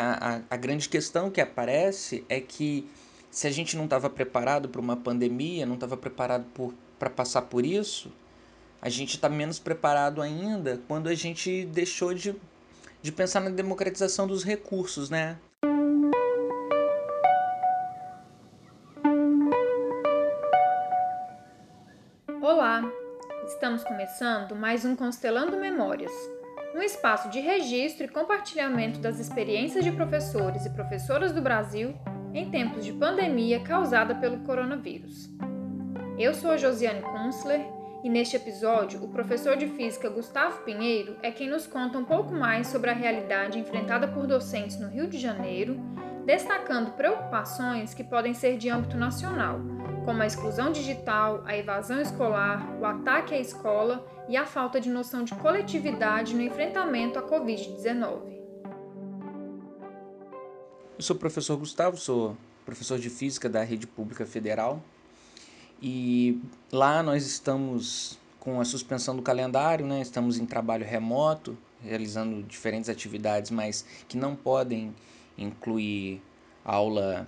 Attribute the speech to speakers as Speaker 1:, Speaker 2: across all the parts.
Speaker 1: a, a, grande questão que aparece é que se a gente não estava preparado para uma pandemia, não estava preparado para passar por isso, a gente está menos preparado ainda quando a gente deixou de, de pensar na democratização dos recursos, né?
Speaker 2: Olá, estamos começando mais um Constelando Memórias, um espaço de registro e compartilhamento das experiências de professores e professoras do Brasil em tempos de pandemia causada pelo coronavírus. Eu sou a Josiane Kunzler e neste episódio, o professor de física Gustavo Pinheiro é quem nos conta um pouco mais sobre a realidade enfrentada por docentes no Rio de Janeiro, destacando preocupações que podem ser de âmbito nacional, como a exclusão digital, a evasão escolar, o ataque à escola e a falta de noção de coletividade no enfrentamento à Covid-19.
Speaker 1: Eu sou o professor Gustavo, sou professor de física da Rede Pública Federal e lá nós estamos com a suspensão do calendário, né? estamos em trabalho remoto, realizando diferentes atividades, mas que não podem incluir aula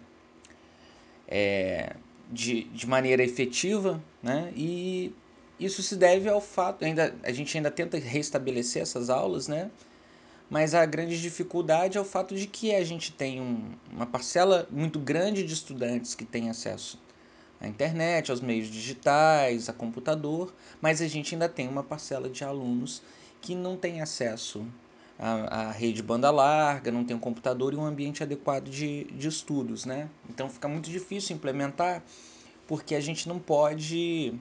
Speaker 1: é, de, de maneira efetiva, né? e isso se deve ao fato, ainda, a gente ainda tenta restabelecer essas aulas, né? mas a grande dificuldade é o fato de que a gente tem um, uma parcela muito grande de estudantes que têm acesso à internet, aos meios digitais, a computador, mas a gente ainda tem uma parcela de alunos que não tem acesso à, à rede banda larga, não tem um computador e um ambiente adequado de, de estudos, né? Então fica muito difícil implementar porque a gente não pode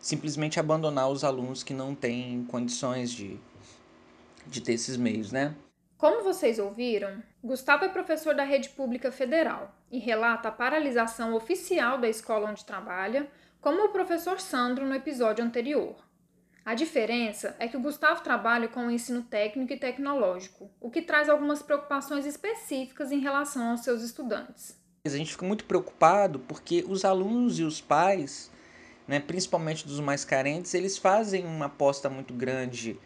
Speaker 1: simplesmente abandonar os alunos que não têm condições de, de ter esses meios, né?
Speaker 2: Como vocês ouviram, Gustavo é professor da rede pública federal e relata a paralisação oficial da escola onde trabalha, como o professor Sandro no episódio anterior. A diferença é que o Gustavo trabalha com o ensino técnico e tecnológico, o que traz algumas preocupações específicas em relação aos seus estudantes.
Speaker 1: A gente fica muito preocupado porque os alunos e os pais, né, principalmente dos mais carentes, eles fazem uma aposta muito grande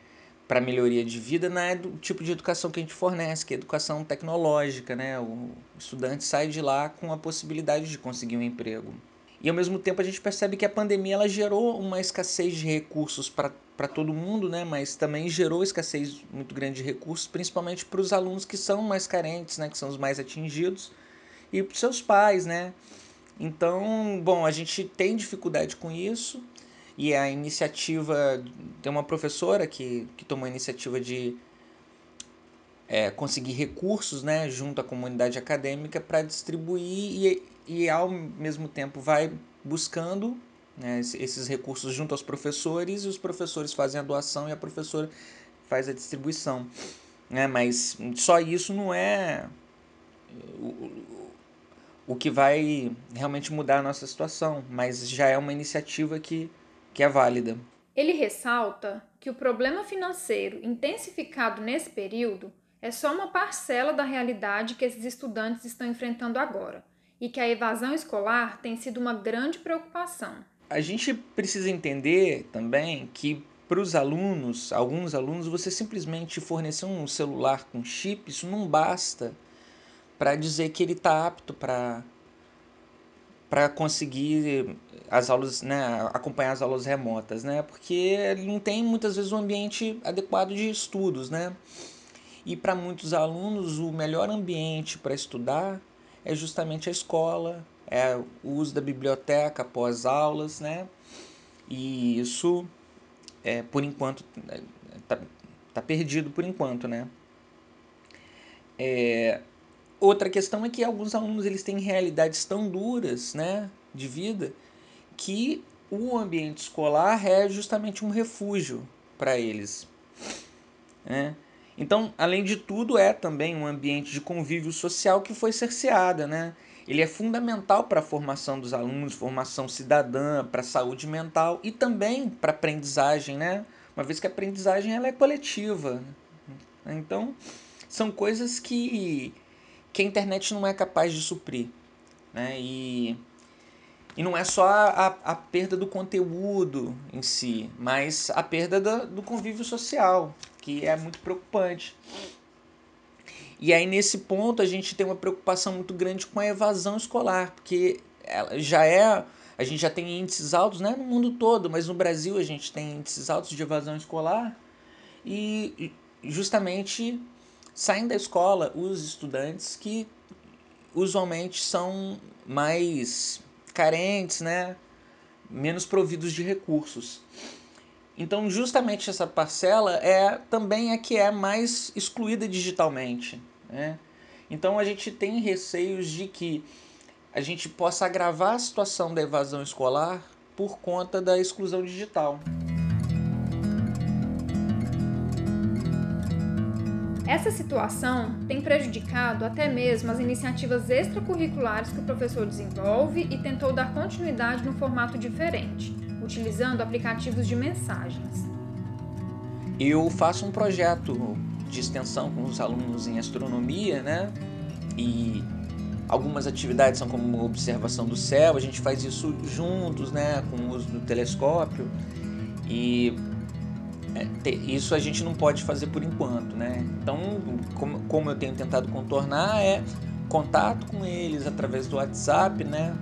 Speaker 1: para melhoria de vida não é do tipo de educação que a gente fornece, que é educação tecnológica, né? O estudante sai de lá com a possibilidade de conseguir um emprego. E ao mesmo tempo a gente percebe que a pandemia ela gerou uma escassez de recursos para todo mundo, né? mas também gerou escassez muito grande de recursos, principalmente para os alunos que são mais carentes, né? que são os mais atingidos, e para os seus pais. Né? Então, bom, a gente tem dificuldade com isso, e a iniciativa, tem uma professora que, que tomou a iniciativa de é, conseguir recursos né, junto à comunidade acadêmica para distribuir e, e, ao mesmo tempo, vai buscando né, esses recursos junto aos professores e os professores fazem a doação e a professora faz a distribuição. Né? Mas só isso não é o, o que vai realmente mudar a nossa situação, mas já é uma iniciativa que que é válida.
Speaker 2: Ele ressalta que o problema financeiro intensificado nesse período é só uma parcela da realidade que esses estudantes estão enfrentando agora e que a evasão escolar tem sido uma grande preocupação.
Speaker 1: A gente precisa entender também que para os alunos, alguns alunos, você simplesmente fornecer um celular com chip, isso não basta para dizer que ele está apto para para conseguir as aulas, né, acompanhar as aulas remotas, né? Porque ele não tem muitas vezes um ambiente adequado de estudos, né? E para muitos alunos o melhor ambiente para estudar é justamente a escola, é o uso da biblioteca após aulas, né? E isso, é, por enquanto, tá, tá perdido por enquanto, né? É, Outra questão é que alguns alunos eles têm realidades tão duras né, de vida que o ambiente escolar é justamente um refúgio para eles. Né? Então, além de tudo, é também um ambiente de convívio social que foi cerceada. Né? Ele é fundamental para a formação dos alunos, formação cidadã, para a saúde mental e também para a aprendizagem, né? uma vez que a aprendizagem ela é coletiva. Então, são coisas que que a internet não é capaz de suprir. Né? E, e não é só a, a perda do conteúdo em si, mas a perda do, do convívio social, que é muito preocupante. E aí, nesse ponto, a gente tem uma preocupação muito grande com a evasão escolar, porque ela já é. A gente já tem índices altos né, no mundo todo, mas no Brasil a gente tem índices altos de evasão escolar e justamente saem da escola os estudantes que usualmente são mais carentes, né, menos providos de recursos. Então, justamente essa parcela é também a que é mais excluída digitalmente. Né? Então, a gente tem receios de que a gente possa agravar a situação da evasão escolar por conta da exclusão digital.
Speaker 2: Essa situação tem prejudicado até mesmo as iniciativas extracurriculares que o professor desenvolve e tentou dar continuidade no formato diferente utilizando aplicativos de mensagens.
Speaker 1: Eu faço um projeto de extensão com os alunos em astronomia, né? E algumas atividades são como observação do céu, a gente faz isso juntos, né, com o uso do telescópio. E isso a gente não pode fazer por enquanto, né? Então, como, eu tenho tentado contornar é contato com eles através do WhatsApp, né?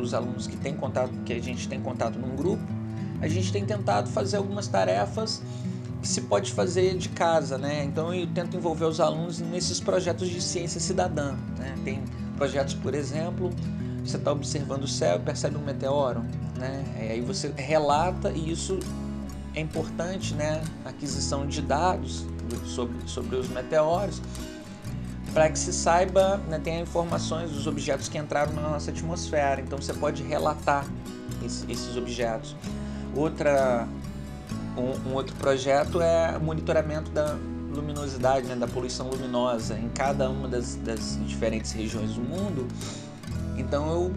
Speaker 1: os alunos que têm contato, que a gente tem contato num grupo, a gente tem tentado fazer algumas tarefas que se pode fazer de casa, né? Então eu tento envolver os alunos nesses projetos de ciência cidadã, né? Tem projetos, por exemplo, você está observando o céu e percebe um meteoro, né? E aí você relata e isso é importante, né? aquisição de dados sobre, sobre os meteoros para que se saiba, né, tenha informações dos objetos que entraram na nossa atmosfera. Então você pode relatar esse, esses objetos. Outra, um, um, outro projeto é monitoramento da luminosidade, né, da poluição luminosa em cada uma das, das diferentes regiões do mundo. Então eu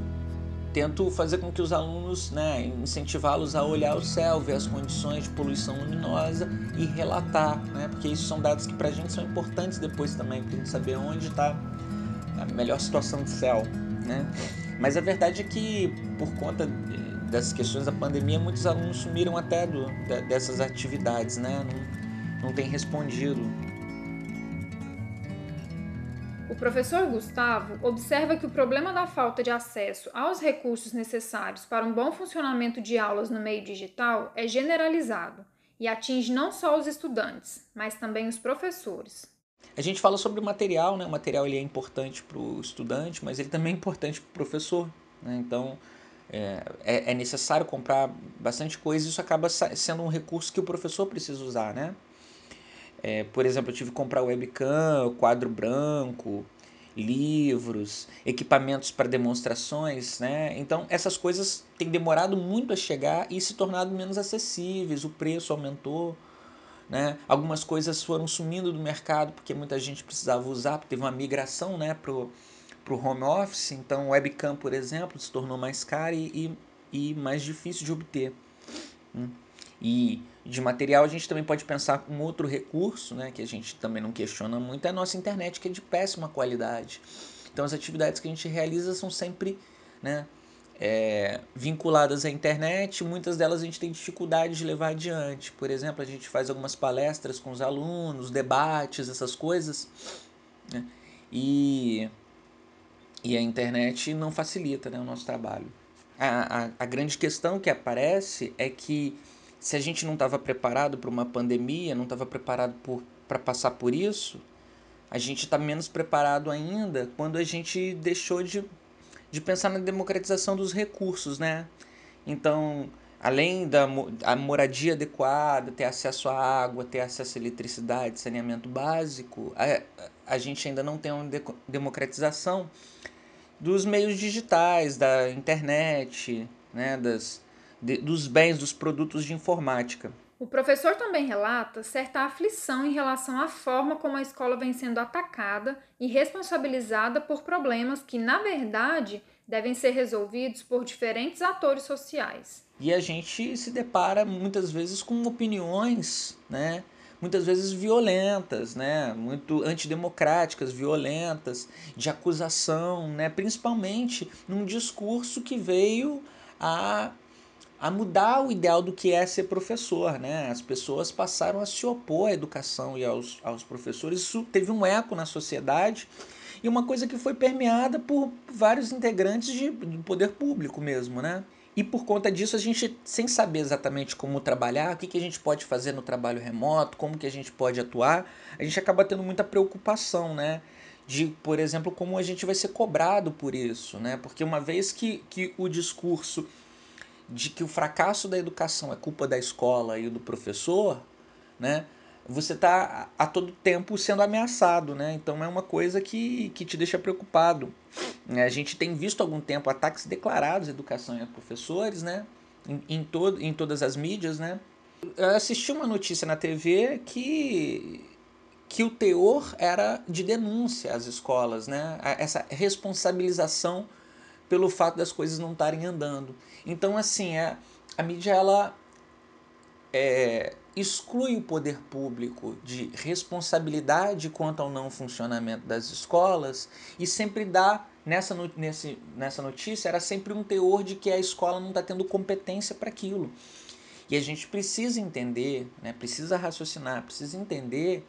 Speaker 1: tento fazer com que os alunos, né, incentivá-los a olhar o céu, ver as condições de poluição luminosa e relatar, né, porque isso são dados que para a gente são importantes depois também, para a gente saber onde está a melhor situação do céu, né. Mas a verdade é que por conta dessas questões da pandemia, muitos alunos sumiram até do, dessas atividades, né, não, não tem respondido
Speaker 2: o professor Gustavo observa que o problema da falta de acesso aos recursos necessários para um bom funcionamento de aulas no meio digital é generalizado e atinge não só os estudantes, mas também os professores.
Speaker 1: A gente fala sobre o material, né? O material ele é importante para o estudante, mas ele também é importante para o professor. Né? Então, é, é, é necessário comprar bastante coisa e isso acaba sendo um recurso que o professor precisa usar, né? É, por exemplo, eu tive que comprar webcam, quadro branco, livros, equipamentos para demonstrações, né? Então essas coisas têm demorado muito a chegar e se tornado menos acessíveis, o preço aumentou, né? Algumas coisas foram sumindo do mercado porque muita gente precisava usar, teve uma migração, né, pro pro home office, então webcam, por exemplo, se tornou mais caro e, e, e mais difícil de obter. Hum. E de material a gente também pode pensar um outro recurso, né, que a gente também não questiona muito, é a nossa internet, que é de péssima qualidade. Então as atividades que a gente realiza são sempre né, é, vinculadas à internet, muitas delas a gente tem dificuldade de levar adiante. Por exemplo, a gente faz algumas palestras com os alunos, debates, essas coisas, né, e, e a internet não facilita né, o nosso trabalho. A, a, a grande questão que aparece é que se a gente não estava preparado para uma pandemia, não estava preparado para passar por isso, a gente está menos preparado ainda quando a gente deixou de, de pensar na democratização dos recursos, né? Então, além da a moradia adequada, ter acesso à água, ter acesso à eletricidade, saneamento básico, a, a gente ainda não tem uma de, democratização dos meios digitais, da internet, né, das, de, dos bens, dos produtos de informática.
Speaker 2: O professor também relata certa aflição em relação à forma como a escola vem sendo atacada e responsabilizada por problemas que, na verdade, devem ser resolvidos por diferentes atores sociais.
Speaker 1: E a gente se depara muitas vezes com opiniões, né? muitas vezes violentas, né? muito antidemocráticas, violentas, de acusação, né? principalmente num discurso que veio a a mudar o ideal do que é ser professor, né? As pessoas passaram a se opor à educação e aos, aos professores. Isso teve um eco na sociedade e uma coisa que foi permeada por vários integrantes de, do poder público mesmo, né? E por conta disso, a gente, sem saber exatamente como trabalhar, o que, que a gente pode fazer no trabalho remoto, como que a gente pode atuar, a gente acaba tendo muita preocupação, né? De, por exemplo, como a gente vai ser cobrado por isso, né? Porque uma vez que, que o discurso de que o fracasso da educação é culpa da escola e do professor, né? Você está a todo tempo sendo ameaçado, né? Então é uma coisa que, que te deixa preocupado. A gente tem visto há algum tempo ataques declarados à educação e a professores, né? Em, em, em todas as mídias, né? Eu assisti uma notícia na TV que que o teor era de denúncia às escolas, né? Essa responsabilização pelo fato das coisas não estarem andando. Então, assim, é, a mídia ela é, exclui o poder público de responsabilidade quanto ao não funcionamento das escolas e sempre dá nessa, nesse, nessa notícia era sempre um teor de que a escola não está tendo competência para aquilo. E a gente precisa entender, né, precisa raciocinar, precisa entender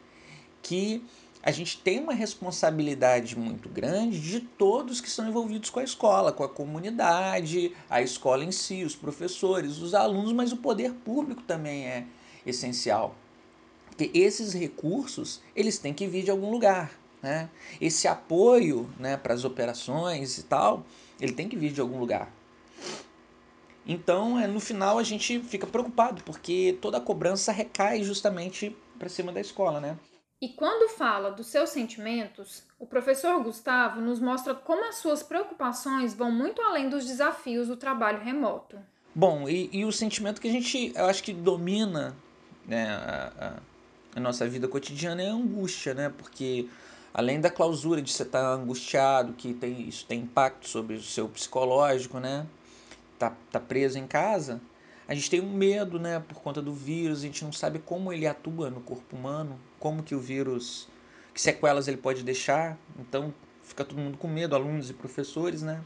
Speaker 1: que a gente tem uma responsabilidade muito grande de todos que estão envolvidos com a escola, com a comunidade, a escola em si, os professores, os alunos, mas o poder público também é essencial. Porque esses recursos, eles têm que vir de algum lugar. Né? Esse apoio né, para as operações e tal, ele tem que vir de algum lugar. Então, é, no final, a gente fica preocupado, porque toda a cobrança recai justamente para cima da escola, né?
Speaker 2: E quando fala dos seus sentimentos, o professor Gustavo nos mostra como as suas preocupações vão muito além dos desafios do trabalho remoto.
Speaker 1: Bom, e, e o sentimento que a gente, eu acho que domina né, a, a, a, nossa vida cotidiana é a angústia, né? Porque além da clausura de você estar angustiado, que tem, isso tem impacto sobre o seu psicológico, né? Tá, tá preso em casa, a gente tem um medo, né, por conta do vírus, a gente não sabe como ele atua no corpo humano, como que o vírus, que sequelas ele pode deixar, então fica todo mundo com medo, alunos e professores, né?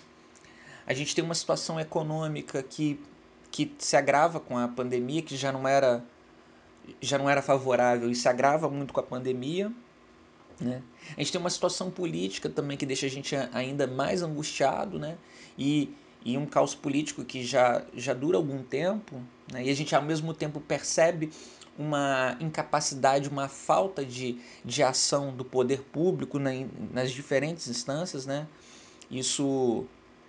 Speaker 1: A gente tem uma situação econômica que, que se agrava com a pandemia, que já não era já não era favorável e se agrava muito com a pandemia, né? A gente tem uma situação política também que deixa a gente ainda mais angustiado, né? E e um caos político que já, já dura algum tempo, né? e a gente ao mesmo tempo percebe uma incapacidade, uma falta de, de ação do poder público na, nas diferentes instâncias, né? Isso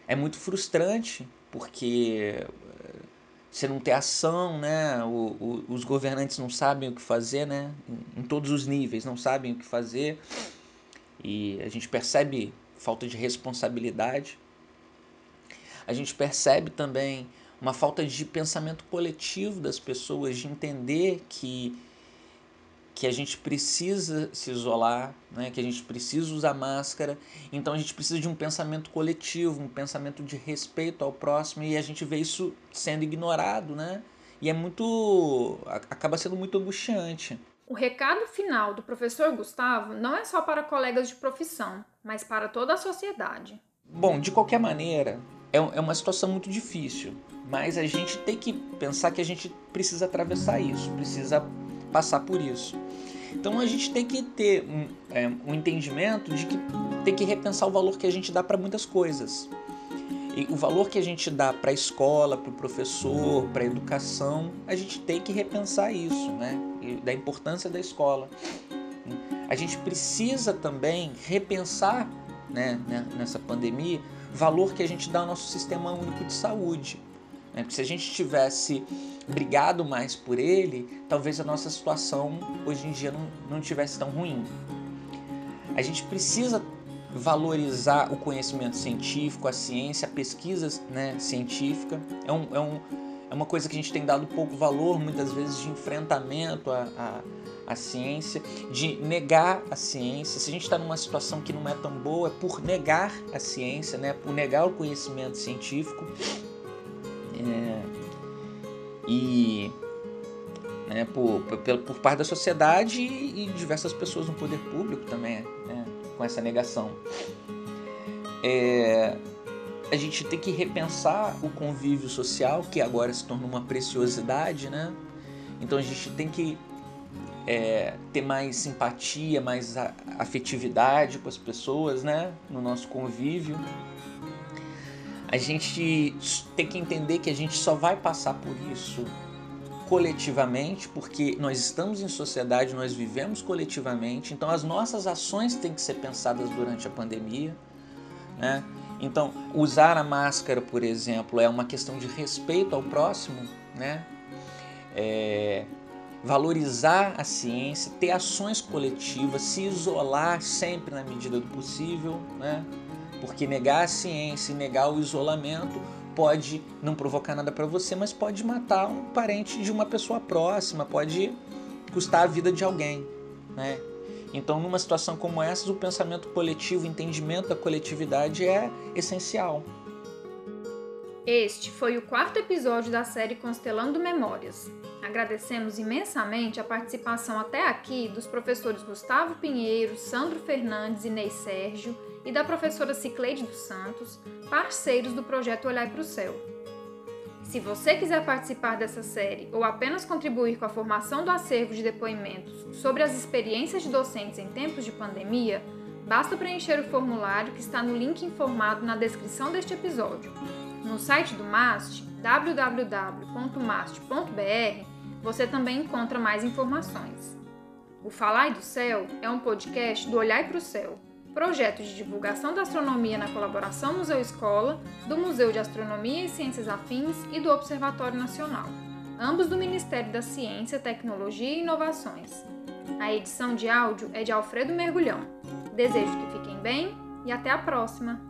Speaker 1: é muito frustrante, porque eh, você não tem ação, né? O, o, os governantes não sabem o que fazer, né? Em, em todos os níveis, não sabem o que fazer. E a gente percebe falta de responsabilidade a gente percebe também uma falta de pensamento coletivo das pessoas, de entender que, que a gente precisa se isolar, né? que a gente precisa usar máscara. Então a gente precisa de um pensamento coletivo, um pensamento de respeito ao próximo e a gente vê isso sendo ignorado, né? E é muito. acaba sendo muito angustiante.
Speaker 2: O recado final do professor Gustavo não é só para colegas de profissão, mas para toda a sociedade.
Speaker 1: Bom, de qualquer maneira, é, é uma situação muito difícil, mas a gente tem que pensar que a gente precisa atravessar isso, precisa passar por isso. Então a gente tem que ter um, é, um entendimento de que tem que repensar o valor que a gente dá para muitas coisas. E o valor que a gente dá para a escola, para o professor, para a educação, a gente tem que repensar isso, né? E da importância da escola. A gente precisa também repensar, né, né nessa pandemia, valor que a gente dá ao nosso sistema único de saúde. Né? Porque se a gente tivesse brigado mais por ele, talvez a nossa situação hoje em dia não, não tivesse tão ruim. A gente precisa valorizar o conhecimento científico, a ciência, a pesquisa né, científica. É, um, é, um, é uma coisa que a gente tem dado pouco valor, muitas vezes, de enfrentamento a, a a ciência, de negar a ciência. Se a gente está numa situação que não é tão boa, é por negar a ciência, né? por negar o conhecimento científico. É, e né, por, por, por, parte da sociedade e, diversas pessoas no poder público também, né, com essa negação. É, a gente tem que repensar o convívio social, que agora se torna uma preciosidade, né? Então a gente tem que é, ter mais simpatia, mais afetividade com as pessoas, né? No nosso convívio. A gente tem que entender que a gente só vai passar por isso coletivamente, porque nós estamos em sociedade, nós vivemos coletivamente, então as nossas ações têm que ser pensadas durante a pandemia. Né? Então, usar a máscara, por exemplo, é uma questão de respeito ao próximo, né? É, valorizar a ciência, ter ações coletivas, se isolar sempre na medida do possível, né? Porque negar a ciência e negar o isolamento pode não provocar nada para você, mas pode matar um parente de uma pessoa próxima, pode custar a vida de alguém, né? Então, numa situação como essa, o pensamento coletivo, o entendimento da coletividade é essencial.
Speaker 2: Este foi o quarto episódio da série Constelando Memórias. Agradecemos imensamente a participação até aqui dos professores Gustavo Pinheiro, Sandro Fernandes e Ney Sérgio e da professora Cicleide dos Santos, parceiros do projeto Olhar para o Céu. Se você quiser participar dessa série ou apenas contribuir com a formação do acervo de depoimentos sobre as experiências de docentes em tempos de pandemia, basta preencher o formulário que está no link informado na descrição deste episódio. No site do MAST, www.mast.br, você também encontra mais informações. O Falar do Céu é um podcast do Olhar para o Céu projeto de divulgação da astronomia na colaboração Museu-Escola, do Museu de Astronomia e Ciências Afins e do Observatório Nacional, ambos do Ministério da Ciência, Tecnologia e Inovações. A edição de áudio é de Alfredo Mergulhão. Desejo que fiquem bem e até a próxima!